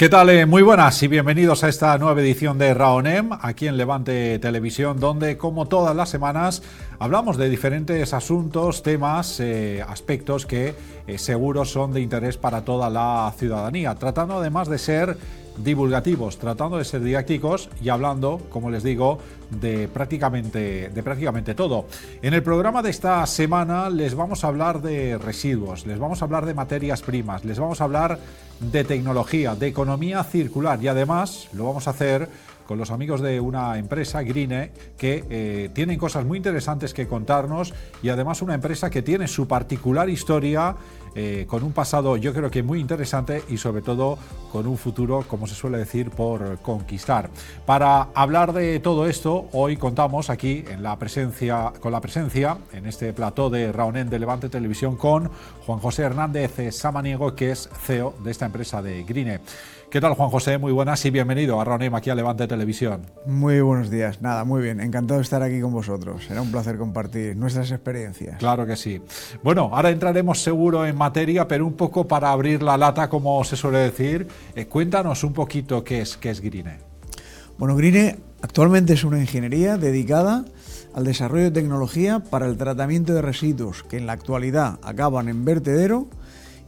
¿Qué tal? Eh, muy buenas y bienvenidos a esta nueva edición de Raonem, aquí en Levante Televisión, donde como todas las semanas hablamos de diferentes asuntos, temas, eh, aspectos que eh, seguro son de interés para toda la ciudadanía, tratando además de ser divulgativos, tratando de ser didácticos y hablando, como les digo, de prácticamente, de prácticamente todo. En el programa de esta semana les vamos a hablar de residuos, les vamos a hablar de materias primas, les vamos a hablar de tecnología, de economía circular y además lo vamos a hacer con los amigos de una empresa, Grine, que eh, tienen cosas muy interesantes que contarnos y además una empresa que tiene su particular historia eh, con un pasado yo creo que muy interesante y sobre todo con un futuro, como se suele decir, por conquistar. Para hablar de todo esto, hoy contamos aquí en la presencia, con la presencia en este plató de Raonen de Levante Televisión con Juan José Hernández Samaniego, que es CEO de esta empresa de Grine. ¿Qué tal, Juan José? Muy buenas y bienvenido a Ronem aquí a Levante Televisión. Muy buenos días. Nada, muy bien. Encantado de estar aquí con vosotros. Será un placer compartir nuestras experiencias. Claro que sí. Bueno, ahora entraremos seguro en materia, pero un poco para abrir la lata, como se suele decir, eh, cuéntanos un poquito qué es, qué es Grine. Bueno, Grine actualmente es una ingeniería dedicada al desarrollo de tecnología para el tratamiento de residuos que en la actualidad acaban en vertedero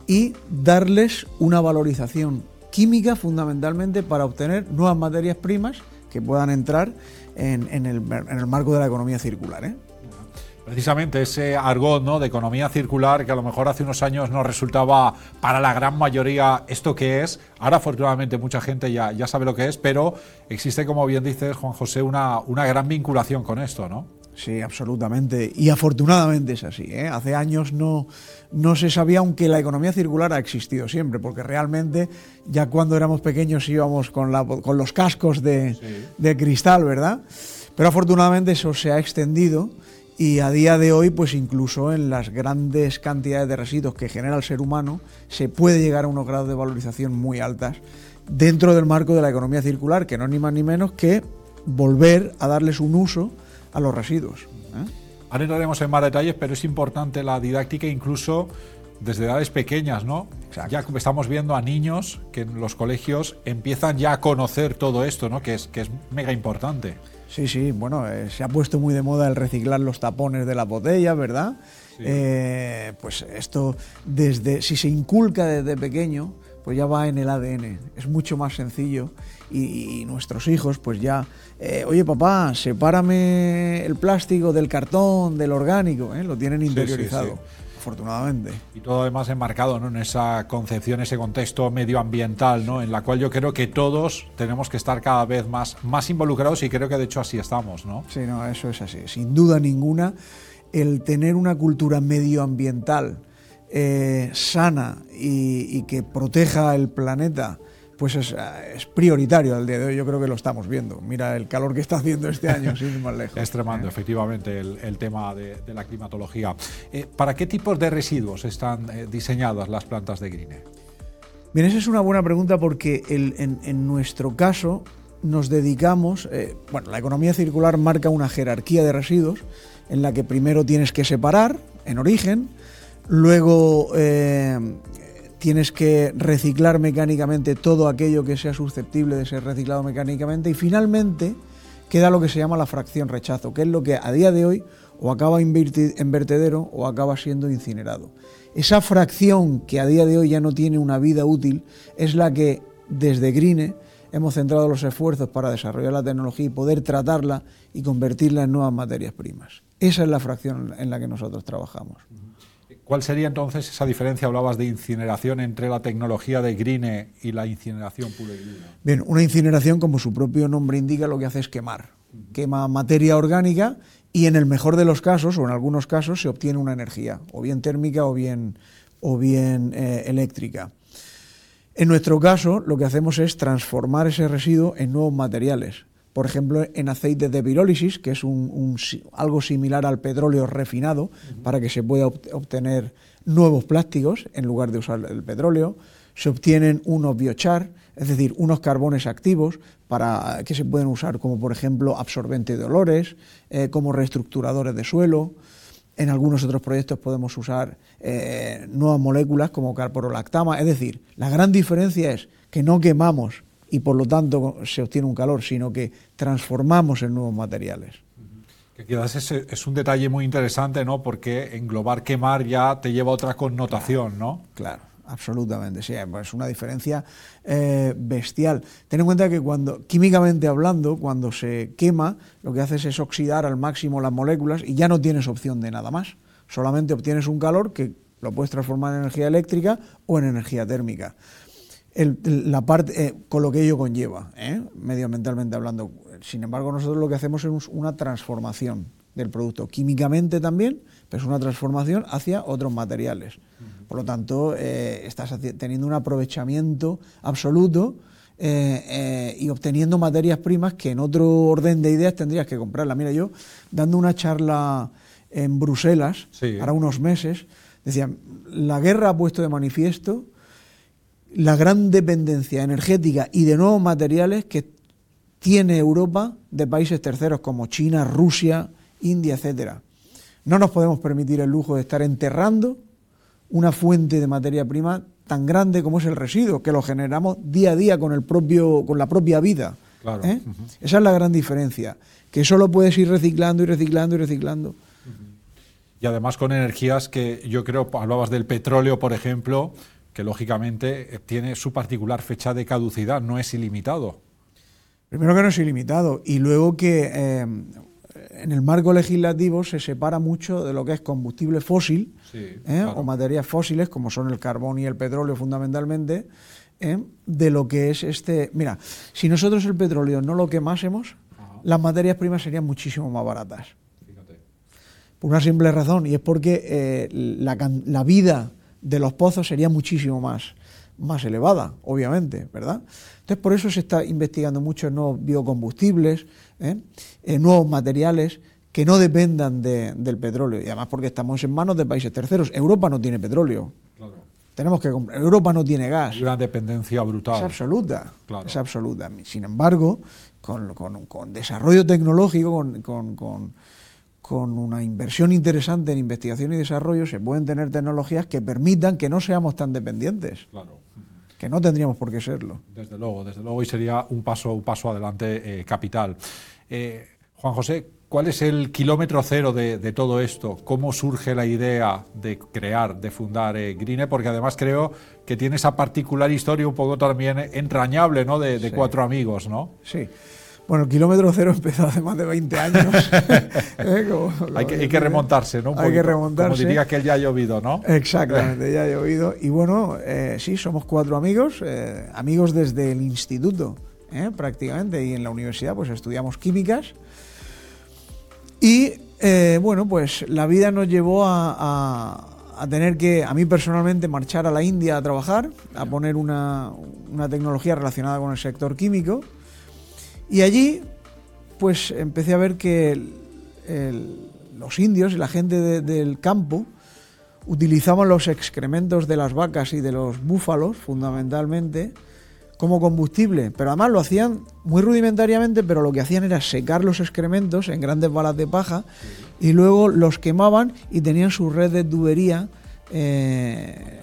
y darles una valorización química fundamentalmente para obtener nuevas materias primas que puedan entrar en, el, marco de la economía circular. ¿eh? Precisamente ese argot ¿no? de economía circular que a lo mejor hace unos años no resultaba para la gran mayoría esto que es. Ahora afortunadamente mucha gente ya, ya sabe lo que es, pero existe, como bien dices, Juan José, una, una gran vinculación con esto, ¿no? Sí, absolutamente. Y afortunadamente es así. ¿eh? Hace años no, no se sabía, aunque la economía circular ha existido siempre, porque realmente ya cuando éramos pequeños íbamos con, la, con los cascos de, de, cristal, ¿verdad? Pero afortunadamente eso se ha extendido y a día de hoy, pues incluso en las grandes cantidades de residuos que genera el ser humano, se puede llegar a unos grados de valorización muy altas dentro del marco de la economía circular, que no es ni más ni menos que volver a darles un uso a los residuos. ¿eh? Ahora entraremos en más detalles, pero es importante la didáctica incluso desde edades pequeñas, ¿no? Ya estamos viendo a niños que en los colegios empiezan ya a conocer todo esto, ¿no? Que es, que es mega importante. Sí, sí, bueno, eh, se ha puesto muy de moda el reciclar los tapones de la botella, ¿verdad? Eh, pues esto, desde, si se inculca desde pequeño, pues ya va en el ADN, es mucho más sencillo y, nuestros hijos pues ya, eh, oye papá, sepárame el plástico del cartón, del orgánico, lo tienen interiorizado. Afortunadamente. Y todo además enmarcado ¿no? en esa concepción, ese contexto medioambiental, ¿no? en la cual yo creo que todos tenemos que estar cada vez más, más involucrados y creo que de hecho así estamos. ¿no? Sí, no, eso es así. Sin duda ninguna, el tener una cultura medioambiental eh, sana y, que proteja el planeta, pues es, prioritario al día de hoy. Yo creo que lo estamos viendo. Mira el calor que está haciendo este año, sin más lejos. Es tremendo, ¿eh? efectivamente, el, tema de, la climatología. Eh, ¿Para qué tipos de residuos están diseñadas las plantas de Grine? Bien, esa es una buena pregunta porque en, nuestro caso nos dedicamos, bueno, la economía circular marca una jerarquía de residuos en la que primero tienes que separar en origen, Luego eh, tienes que reciclar mecánicamente todo aquello que sea susceptible de ser reciclado mecánicamente y finalmente queda lo que se llama la fracción rechazo, que es lo que a día de hoy o acaba en vertedero o acaba siendo incinerado. Esa fracción que a día de hoy ya no tiene una vida útil es la que desde Grine hemos centrado los esfuerzos para desarrollar la tecnología y poder tratarla y convertirla en nuevas materias primas. Esa es la fracción en la que nosotros trabajamos. ¿Cuál sería entonces esa diferencia? Hablabas de incineración entre la tecnología de Grine y la incineración pura y dura. Bien, una incineración, como su propio nombre indica, lo que hace es quemar. Quema materia orgánica y en el mejor de los casos, o en algunos casos, se obtiene una energía, o bien térmica o bien, o bien eh, eléctrica. En nuestro caso, lo que hacemos es transformar ese residuo en nuevos materiales por ejemplo, en aceite de pirólisis, que es un, algo similar al petróleo refinado, para que se pueda obtener nuevos plásticos en lugar de usar el petróleo. Se obtienen unos biochar, es decir, unos carbones activos para que se pueden usar como, por ejemplo, absorbente de olores, eh, como reestructuradores de suelo. En algunos otros proyectos podemos usar eh, nuevas moléculas como carporolactama. Es decir, la gran diferencia es que no quemamos y por lo tanto se obtiene un calor, sino que transformamos en nuevos materiales. Que quizás es, es, un detalle muy interesante, ¿no? Porque englobar quemar ya te lleva a otra connotación, ¿no? Claro, absolutamente, sí, es una diferencia eh, bestial. Ten en cuenta que cuando, químicamente hablando, cuando se quema, lo que haces es oxidar al máximo las moléculas y ya no tienes opción de nada más. Solamente obtienes un calor que lo puedes transformar en energía eléctrica o en energía térmica. La parte, eh, con lo que ello conlleva, ¿eh? medioambientalmente hablando. Sin embargo, nosotros lo que hacemos es una transformación del producto, químicamente también, pero es una transformación hacia otros materiales. Por lo tanto, eh, estás teniendo un aprovechamiento absoluto y obteniendo materias primas que en otro orden de ideas tendrías que comprarla. Mira, yo dando una charla en Bruselas, para unos meses, decían, la guerra ha puesto de manifiesto la gran dependencia energética y de nuevos materiales que tiene Europa de países terceros como China, Rusia, India, etcétera. No nos podemos permitir el lujo de estar enterrando una fuente de materia prima tan grande como es el residuo, que lo generamos día a día con, el propio, con la propia vida. ¿eh? Esa es la gran diferencia, que solo puedes ir reciclando y reciclando y reciclando. Y además con energías que yo creo, hablabas del petróleo, por ejemplo, que lógicamente tiene su particular fecha de caducidad, no es ilimitado. Primero que no es ilimitado y luego que eh, en el marco legislativo se separa mucho de lo que es combustible fósil ¿eh? o materias fósiles, como son el carbón y el petróleo fundamentalmente, ¿eh? de lo que es este... Mira, si nosotros el petróleo no lo quemásemos, las materias primas serían muchísimo más baratas. Por una simple razón, y es porque eh, la, vida de los pozos sería muchísimo más, más elevada, obviamente, ¿verdad? Entonces, por eso se está investigando mucho en nuevos biocombustibles, ¿eh? en nuevos materiales que no dependan del petróleo. Y además porque estamos en manos de países terceros. Europa no tiene petróleo. Tenemos que comprar. Europa no tiene gas. Hay una dependencia brutal. Es absoluta. Es absoluta. Sin embargo, con, desarrollo tecnológico, con con una inversión interesante en investigación y desarrollo se pueden tener tecnologías que permitan que no seamos tan dependientes. Claro. Que no tendríamos por qué serlo. Desde luego, desde luego, y sería un paso, un paso adelante eh, capital. Eh, Juan José, ¿cuál es el kilómetro cero de, todo esto? ¿Cómo surge la idea de crear, de fundar eh, Green? Porque además creo que tiene esa particular historia un poco también entrañable, ¿no? De, cuatro amigos, ¿no? Sí. Bueno, el kilómetro cero empezó hace más de 20 años. ¿Eh? hay, que, remontarse, ¿no? hay que remontarse. Como diría que él ya ha llovido, ¿no? Exactamente, ya ha llovido. Y bueno, eh, sí, somos cuatro amigos, eh, amigos desde el instituto, prácticamente, y en la universidad pues estudiamos químicas. Y bueno, pues la vida nos llevó a, tener que, a mí personalmente, marchar a la India a trabajar, a poner una, una tecnología relacionada con el sector químico. Y allí, pues empecé a ver que los indios y la gente del campo utilizaban los excrementos de las vacas y de los búfalos, fundamentalmente, como combustible, pero además lo hacían muy rudimentariamente, pero lo que hacían era secar los excrementos en grandes balas de paja y luego los quemaban y tenían su red de tubería eh,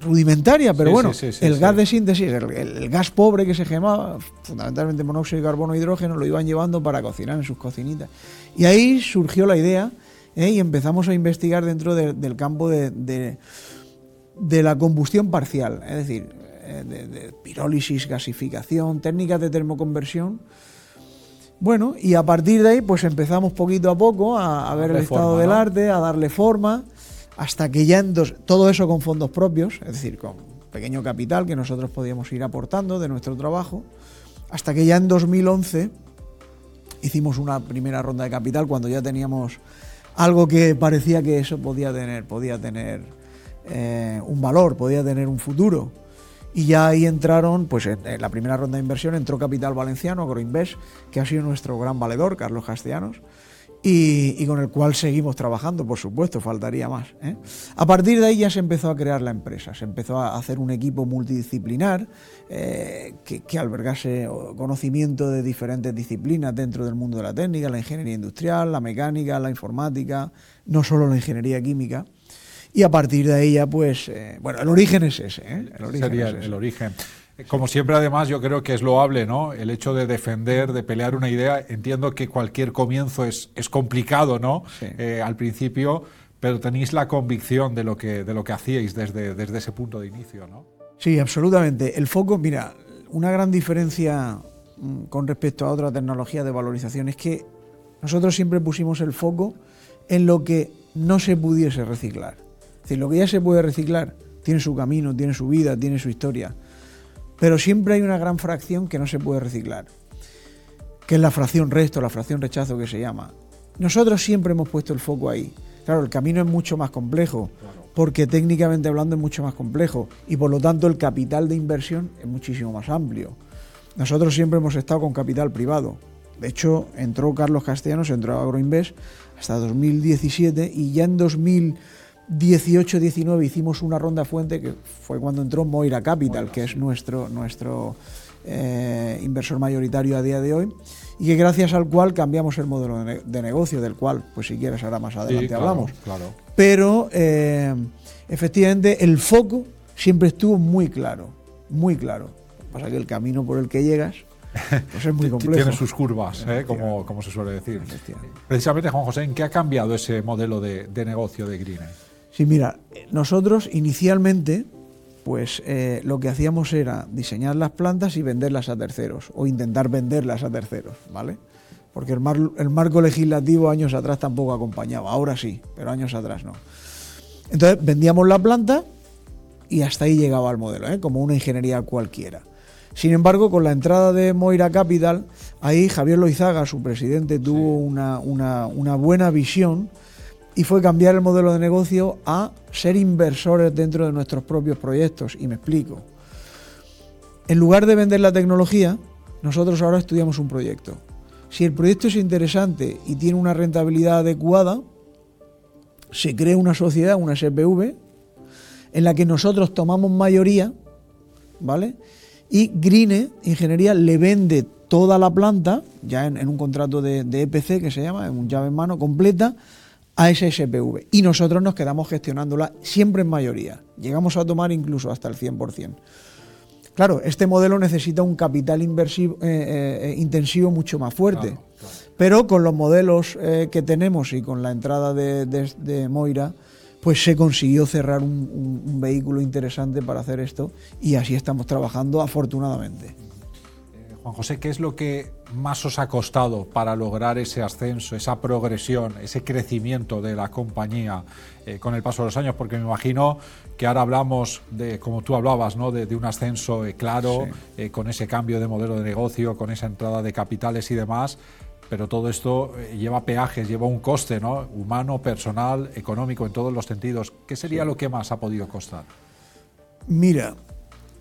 rudimentaria, pero bueno, el gas de síntesis, el, gas pobre que se quemaba, fundamentalmente monóxido de carbono e hidrógeno, lo iban llevando para cocinar en sus cocinitas. Y ahí surgió la idea ¿eh? y empezamos a investigar dentro del campo de, de, la combustión parcial, es decir, eh, de, pirólisis, gasificación, técnicas de termoconversión. Bueno, y a partir de ahí, pues empezamos poquito a poco a, ver el estado del arte, a darle forma hasta que ya en todo eso con fondos propios, es decir, con pequeño capital que nosotros podíamos ir aportando de nuestro trabajo, hasta que ya en 2011 hicimos una primera ronda de capital cuando ya teníamos algo que parecía que eso podía tener, podía tener eh, un valor, podía tener un futuro. Y ya ahí entraron, pues en, la primera ronda de inversión entró Capital Valenciano, Agroinvest, que ha sido nuestro gran valedor, Carlos Castellanos y, con el cual seguimos trabajando, por supuesto, faltaría más. ¿eh? A partir de ahí ya se empezó a crear la empresa, se empezó a hacer un equipo multidisciplinar eh, que, albergase conocimiento de diferentes disciplinas dentro del mundo de la técnica, la ingeniería industrial, la mecánica, la informática, no solo la ingeniería química. Y a partir de ahí ya, pues, eh, bueno, el origen es ese. El origen Sería el origen. Como siempre, además, yo creo que es loable, ¿no? El hecho de defender, de pelear una idea. Entiendo que cualquier comienzo es, es complicado, ¿no? Eh, al principio, pero tenéis la convicción de lo que, de lo que hacíais desde, desde ese punto de inicio, ¿no? Sí, absolutamente. El foco, mira, una gran diferencia mm, con respecto a otra tecnología de valorización es que nosotros siempre pusimos el foco en lo que no se pudiese reciclar. Es decir, lo que ya se puede reciclar tiene su camino, tiene su vida, tiene su historia. Pero siempre hay una gran fracción que no se puede reciclar, que es la fracción resto, la fracción rechazo que se llama. Nosotros siempre hemos puesto el foco ahí. Claro, el camino es mucho más complejo, porque técnicamente hablando es mucho más complejo y por lo tanto el capital de inversión es muchísimo más amplio. Nosotros siempre hemos estado con capital privado. De hecho, entró Carlos Castellanos, entró a Agroinvest hasta 2017 y ya en 2000 18-19 hicimos una ronda fuente que fue cuando entró Moira Capital, que es nuestro, nuestro eh, inversor mayoritario a día de hoy, y que gracias al cual cambiamos el modelo de, negocio, del cual, pues si quieres, ahora más adelante hablamos. Claro. Pero eh, efectivamente el foco siempre estuvo muy claro, muy claro. Lo que pasa es que el camino por el que llegas pues es muy complejo. Tiene sus curvas, ¿eh? como, como, se suele decir. Precisamente, Juan José, ¿en qué ha cambiado ese modelo de, de negocio de Green? Sí, mira, nosotros inicialmente, pues eh, lo que hacíamos era diseñar las plantas y venderlas a terceros, o intentar venderlas a terceros, ¿vale? Porque el, el marco legislativo años atrás tampoco acompañaba, ahora sí, pero años atrás no. Entonces vendíamos la planta y hasta ahí llegaba el modelo, ¿eh? como una ingeniería cualquiera. Sin embargo, con la entrada de Moira Capital, ahí Javier Loizaga, su presidente, tuvo una, una buena visión y fue cambiar el modelo de negocio a ser inversores dentro de nuestros propios proyectos. Y me explico. En lugar de vender la tecnología, nosotros ahora estudiamos un proyecto. Si el proyecto es interesante y tiene una rentabilidad adecuada, se crea una sociedad, una SPV, en la que nosotros tomamos mayoría, ¿vale? Y Grine Ingeniería le vende toda la planta, ya en, un contrato de, de, EPC que se llama, en un llave en mano completa, a esa SPV y nosotros nos quedamos gestionándola siempre en mayoría. Llegamos a tomar incluso hasta el 100%. Claro, este modelo necesita un capital inversivo, eh, eh, intensivo mucho más fuerte, pero con los modelos eh, que tenemos y con la entrada de, Moira, pues se consiguió cerrar un vehículo interesante para hacer esto y así estamos trabajando afortunadamente. Juan José, ¿qué es lo que más os ha costado para lograr ese ascenso, esa progresión, ese crecimiento de la compañía eh, con el paso de los años? Porque me imagino que ahora hablamos de, como tú hablabas, ¿no? de, un ascenso eh, claro, eh, con ese cambio de modelo de negocio, con esa entrada de capitales y demás, pero todo esto lleva peajes, lleva un coste ¿no? humano, personal, económico, en todos los sentidos. ¿Qué sería lo que más ha podido costar? Mira,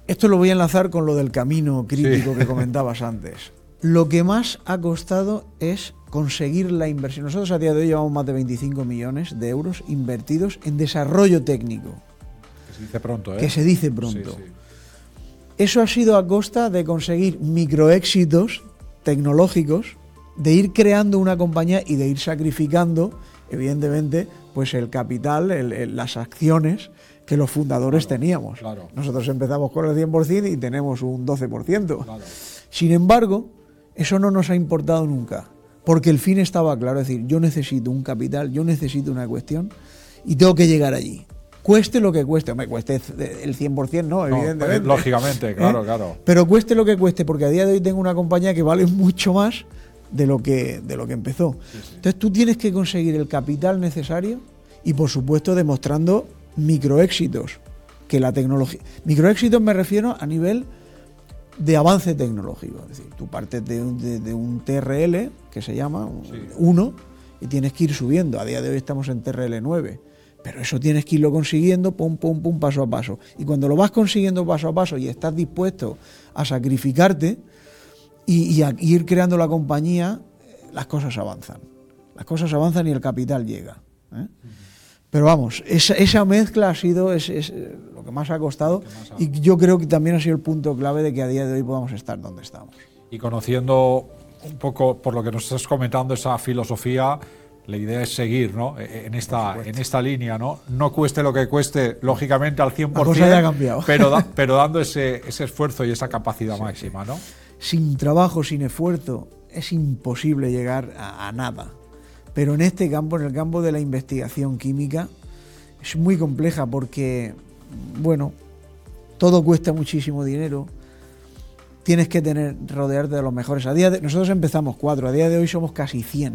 esto lo voy a enlazar con lo del camino crítico que comentabas antes. Lo que más ha costado es conseguir la inversión. Nosotros a día de hoy llevamos más de 25 millones de euros invertidos en desarrollo técnico. Que se dice pronto, ¿eh? Que se dice pronto. Eso ha sido a costa de conseguir microéxitos tecnológicos, de ir creando una compañía y de ir sacrificando, evidentemente, pues el capital, las acciones que los fundadores teníamos. Nosotros empezamos con el 100% y tenemos un 12%. Sin embargo, eso no nos ha importado nunca, porque el fin estaba claro, es decir, yo necesito un capital, yo necesito una cuestión y tengo que llegar allí. Cueste lo que cueste, me cueste el 100%, no, evidentemente. Lógicamente, claro, ¿Eh? claro. Pero cueste lo que cueste, porque a día de hoy tengo una compañía que vale mucho más de lo que, de lo que empezó. Entonces tú tienes que conseguir el capital necesario y por supuesto demostrando microéxitos que la tecnología. Microéxitos me refiero a nivel de avance tecnológico. Es decir, tú partes de un, TRL, que se llama 1, y tienes que ir subiendo. A día de hoy estamos en TRL 9. Pero eso tienes que irlo consiguiendo, pum, pum, pum, paso a paso. Y cuando lo vas consiguiendo paso a paso y estás dispuesto a sacrificarte y, a ir creando la compañía, las cosas avanzan. Las cosas avanzan y el capital llega. ¿eh? Pero vamos, esa, mezcla ha sido es, eh, lo que más ha costado y yo creo que también ha sido el punto clave de que a día de hoy podamos estar donde estamos. Y conociendo un poco, por lo que nos estás comentando, esa filosofía, la idea es seguir ¿no? E, en, esta, en esta línea, ¿no? No cueste lo que cueste, lógicamente al 100%, pero, pero dando ese, ese esfuerzo y esa capacidad máxima. ¿no? Sin trabajo, sin esfuerzo, es imposible llegar a, nada. Pero en este campo, en el campo de la investigación química, es muy compleja porque, bueno, todo cuesta muchísimo dinero. Tienes que tener, rodearte de los mejores. A día de, nosotros empezamos cuatro, a día de hoy somos casi 100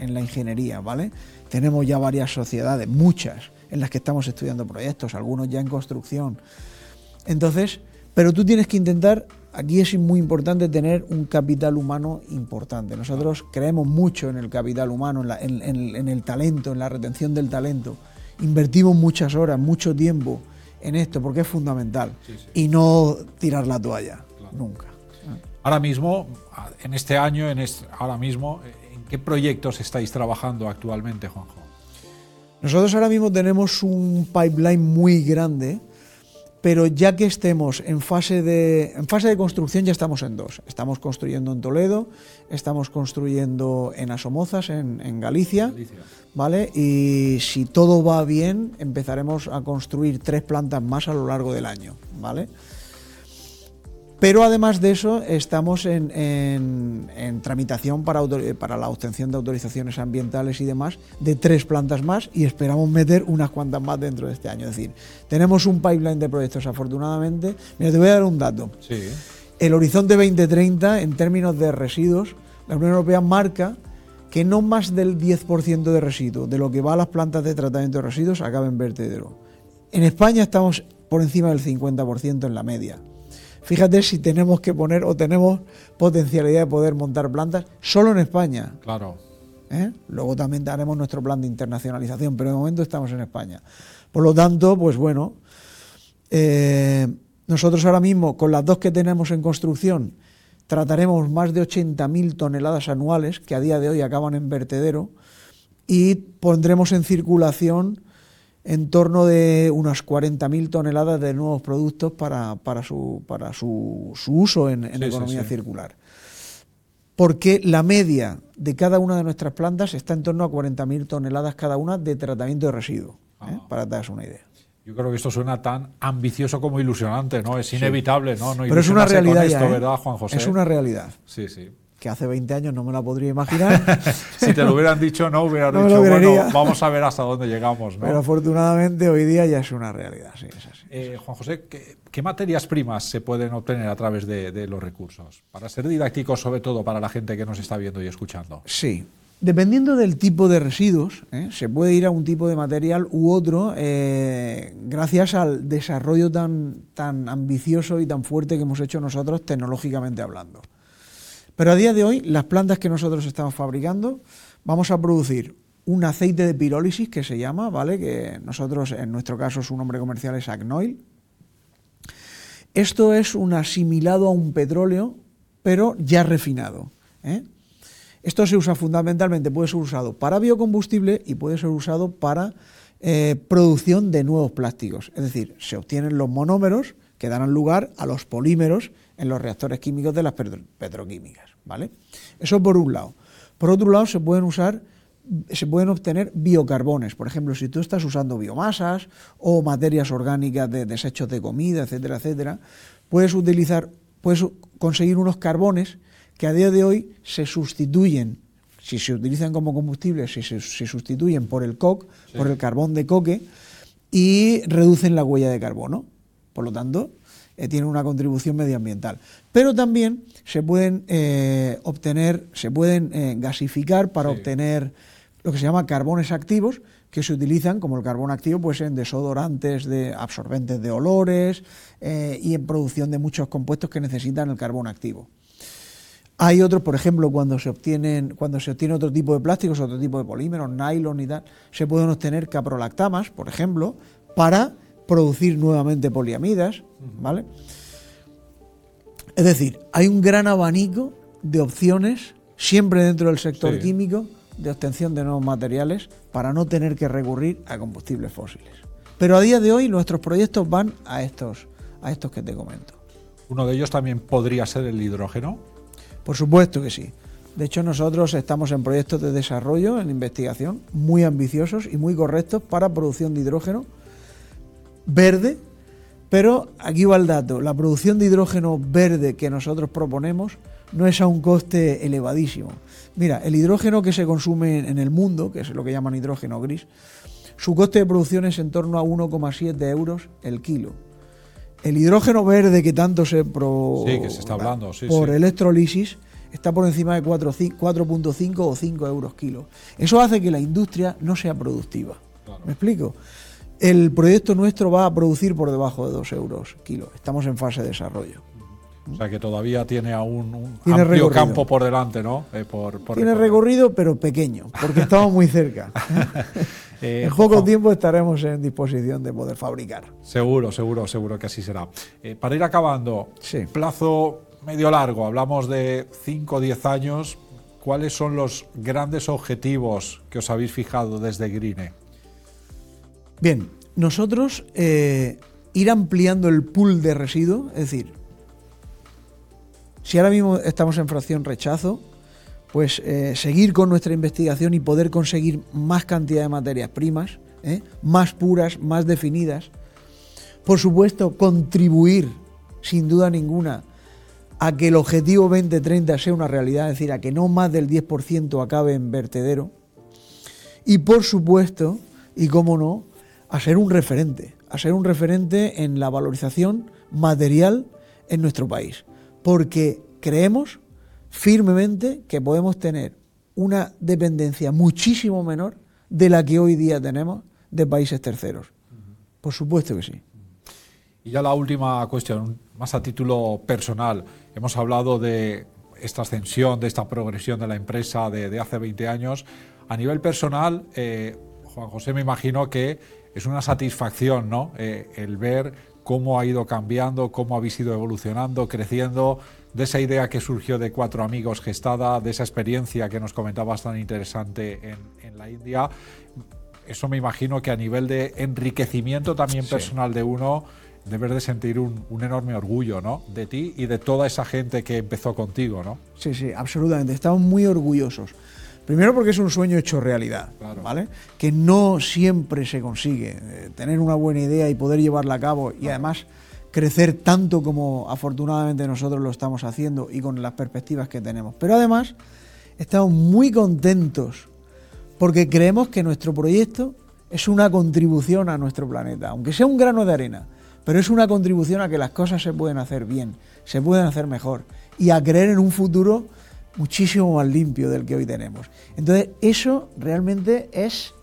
en la ingeniería, ¿vale? Tenemos ya varias sociedades, muchas, en las que estamos estudiando proyectos, algunos ya en construcción. Entonces, pero tú tienes que intentar Aquí es muy importante tener un capital humano importante. Nosotros creemos mucho en el capital humano, en, el talento, en la retención del talento. Invertimos muchas horas, mucho tiempo en esto porque es fundamental. Y no tirar la toalla, nunca. Ahora mismo, en este año, en ahora mismo, ¿en qué proyectos estáis trabajando actualmente, Juanjo? Nosotros ahora mismo tenemos un pipeline muy grande pero ya que estemos en fase de, en fase de construcción, ya estamos en dos. Estamos construyendo en Toledo, estamos construyendo en Asomozas, en, Galicia, ¿vale? Y si todo va bien, empezaremos a construir tres plantas más a lo largo del año, ¿vale? Pero además de eso, estamos en, tramitación para, para, la obtención de autorizaciones ambientales y demás de tres plantas más y esperamos meter unas cuantas más dentro de este año. Es decir, tenemos un pipeline de proyectos afortunadamente. Mira, te voy a dar un dato. El horizonte 2030, en términos de residuos, la Unión Europea marca que no más del 10% de residuos de lo que va a las plantas de tratamiento de residuos acaba en vertedero. En España estamos por encima del 50% en la media. Fíjate si tenemos que poner o tenemos potencialidad de poder montar plantas solo en España. Claro. ¿Eh? Luego también haremos nuestro plan de internacionalización, pero de momento estamos en España. Por lo tanto, pues bueno, eh, nosotros ahora mismo, con las dos que tenemos en construcción, trataremos más de 80.000 toneladas anuales que a día de hoy acaban en vertedero y pondremos en circulación en torno de unas 40.000 toneladas de nuevos productos para, su, para su, uso en, economía circular. Porque la media de cada una de nuestras plantas está en torno a 40.000 toneladas cada una de tratamiento de residuos, ¿eh? ah. para daros una idea. Yo creo que esto suena tan ambicioso como ilusionante, ¿no? Es inevitable, ¿no? Pero es una realidad esto, ¿eh? ¿verdad, Juan José? Es una realidad. Sí, sí que hace 20 años no me la podría imaginar. si te lo hubieran dicho, no hubieras dicho, bueno, vamos a ver hasta dónde llegamos. Pero afortunadamente hoy día ya es una realidad, sí, es así. Eh, Juan José, ¿qué, materias primas se pueden obtener a través de, los recursos? Para ser didácticos, sobre todo para la gente que nos está viendo y escuchando. Sí, Dependiendo del tipo de residuos, ¿eh? se puede ir a un tipo de material u otro eh, gracias al desarrollo tan, tan ambicioso y tan fuerte que hemos hecho nosotros tecnológicamente hablando. Pero a día de hoy, las plantas que nosotros estamos fabricando, vamos a producir un aceite de pirólisis que se llama, ¿vale? Que nosotros, en nuestro caso, su nombre comercial es Agnoil. Esto es un asimilado a un petróleo, pero ya refinado. ¿eh? Esto se usa fundamentalmente, puede ser usado para biocombustible y puede ser usado para eh, producción de nuevos plásticos. Es decir, se obtienen los monómeros que darán lugar a los polímeros en los reactores químicos de las petroquímicas. ¿vale? Eso por un lado. Por otro lado, se pueden usar se pueden obtener biocarbones. Por ejemplo, si tú estás usando biomasas o materias orgánicas de desechos de comida, etcétera, etcétera, puedes utilizar, puedes conseguir unos carbones que a día de hoy se sustituyen, si se utilizan como combustible, si se, sustituyen por el coque, por el carbón de coque, y reducen la huella de carbono. Por lo tanto, eh, tienen una contribución medioambiental. Pero también se pueden eh, obtener, se pueden eh, gasificar para obtener lo que se llama carbones activos, que se utilizan como el carbón activo pues, en desodorantes, de absorbentes de olores y en producción de muchos compuestos que necesitan el carbón activo. Hay otros, por ejemplo, cuando se obtienen, cuando se obtiene otro tipo de plásticos, otro tipo de polímeros, nylon y tal, se pueden obtener caprolactamas, por ejemplo, para producir nuevamente poliamidas, ¿vale? Es decir, hay un gran abanico de opciones, siempre dentro del sector químico, de obtención de nuevos materiales para no tener que recurrir a combustibles fósiles. Pero a día de hoy nuestros proyectos van a estos, a estos que te comento. ¿Uno de ellos también podría ser el hidrógeno? Por supuesto que sí. De hecho, nosotros estamos en proyectos de desarrollo, en investigación, muy ambiciosos y muy correctos para producción de hidrógeno verde, pero aquí va el dato, la producción de hidrógeno verde que nosotros proponemos no es a un coste elevadísimo. Mira, el hidrógeno que se consume en el mundo, que es lo que llaman hidrógeno gris, su coste de producción es en torno a 1,7 euros el kilo. El hidrógeno verde que tanto se, pro, sí, que se está hablando por electrolisis está por encima de 4,5 o 5 euros kilo. Eso hace que la industria no sea productiva. ¿Me explico? El proyecto nuestro va a producir por debajo de 2 euros kilo. Estamos en fase de desarrollo. O sea que todavía tiene aún un amplio campo por delante, ¿no? Eh, tiene recorrido, pero pequeño, porque estamos muy cerca. Eh, en poco tiempo estaremos en disposición de poder fabricar. Seguro, seguro, seguro que así será. Eh, para ir acabando, plazo medio largo, hablamos de 5 o 10 años. ¿Cuáles son los grandes objetivos que os habéis fijado desde Grine? Bien, nosotros ir ampliando el pool de residuos, es decir, si ahora mismo estamos en fracción rechazo, pues eh, seguir con nuestra investigación y poder conseguir más cantidad de materias primas, ¿eh? más puras, más definidas. Por supuesto, contribuir, sin duda ninguna, a que el objetivo 2030 sea una realidad, es decir, a que no más del 10% acabe en vertedero. Y por supuesto, y cómo no, a ser un referente, a ser un referente en la valorización material en nuestro país porque creemos firmemente que podemos tener una dependencia muchísimo menor de la que hoy día tenemos de países terceros. Por supuesto que sí. Y ya la última cuestión, más a título personal. Hemos hablado de esta ascensión, de esta progresión de la empresa de, hace 20 años. A nivel personal, eh, Juan José, me imagino que es una satisfacción ¿no? Eh, el ver cómo ha ido cambiando, cómo habéis ido evolucionando, creciendo, de esa idea que surgió de cuatro amigos gestada, de esa experiencia que nos comentabas tan interesante en, la India. Eso me imagino que a nivel de enriquecimiento también personal de uno, debes de sentir un, enorme orgullo, ¿no? De ti y de toda esa gente que empezó contigo, ¿no? Sí, sí, absolutamente. Estamos muy orgullosos. Primero porque es un sueño hecho realidad, ¿vale? Que no siempre se consigue. Eh, tener una buena idea y poder llevarla a cabo y además crecer tanto como afortunadamente nosotros lo estamos haciendo y con las perspectivas que tenemos. Pero además estamos muy contentos porque creemos que nuestro proyecto es una contribución a nuestro planeta, aunque sea un grano de arena, pero es una contribución a que las cosas se pueden hacer bien, se pueden hacer mejor y a creer en un futuro muchísimo más limpio del que hoy tenemos. Entonces, eso realmente es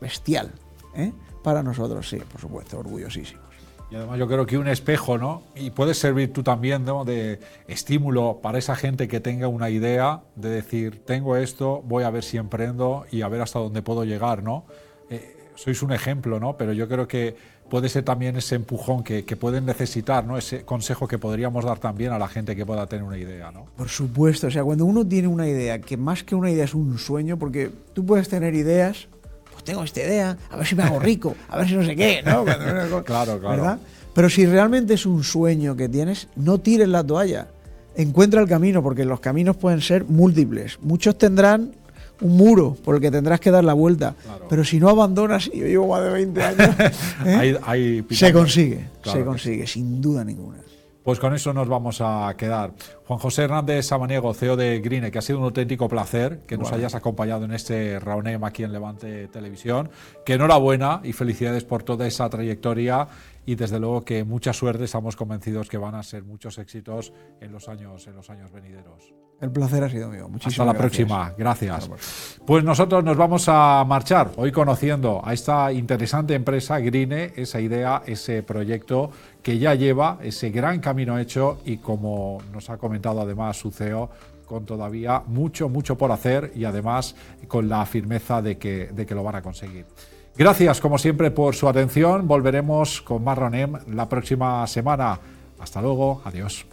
bestial ¿eh? para nosotros, sí, por supuesto, orgullosísimos. Y además yo creo que un espejo, ¿no? Y puede servir tú también, ¿no? De estímulo para esa gente que tenga una idea de decir, tengo esto, voy a ver si emprendo y a ver hasta dónde puedo llegar, ¿no? Eh, sois un ejemplo, ¿no? Pero yo creo que puede ser también ese empujón que, pueden necesitar, ¿no? Ese consejo que podríamos dar también a la gente que pueda tener una idea, ¿no? Por supuesto, o sea, cuando uno tiene una idea, que más que una idea es un sueño, porque tú puedes tener ideas, pues tengo esta idea, a ver si me hago rico, a ver si no sé qué, ¿no? claro, claro. ¿verdad? Pero si realmente es un sueño que tienes, no tires la toalla. Encuentra el camino, porque los caminos pueden ser múltiples. Muchos tendrán un muro por el que tendrás que dar la vuelta. Pero si no abandonas, y yo llevo más de 20 años, ¿eh? se consigue, se consigue, sin duda ninguna. Pues con eso nos vamos a quedar. Juan José Hernández Samaniego, CEO de Grine, que ha sido un auténtico placer que nos hayas acompañado en este Raunem aquí en Levante Televisión. Que enhorabuena y felicidades por toda esa trayectoria y desde luego que mucha suerte, estamos convencidos que van a ser muchos éxitos en los años, en los años venideros. El placer ha sido mío. Muchísimas Hasta la próxima. Gracias. Pues nosotros nos vamos a marchar hoy conociendo a esta interesante empresa Grine, esa idea, ese proyecto que ya lleva ese gran camino hecho y como nos ha comentado además su CEO, con todavía mucho, mucho por hacer y además con la firmeza de que, de que lo van a conseguir. Gracias, como siempre, por su atención. Volveremos con más Ronem la próxima semana. Hasta luego. Adiós.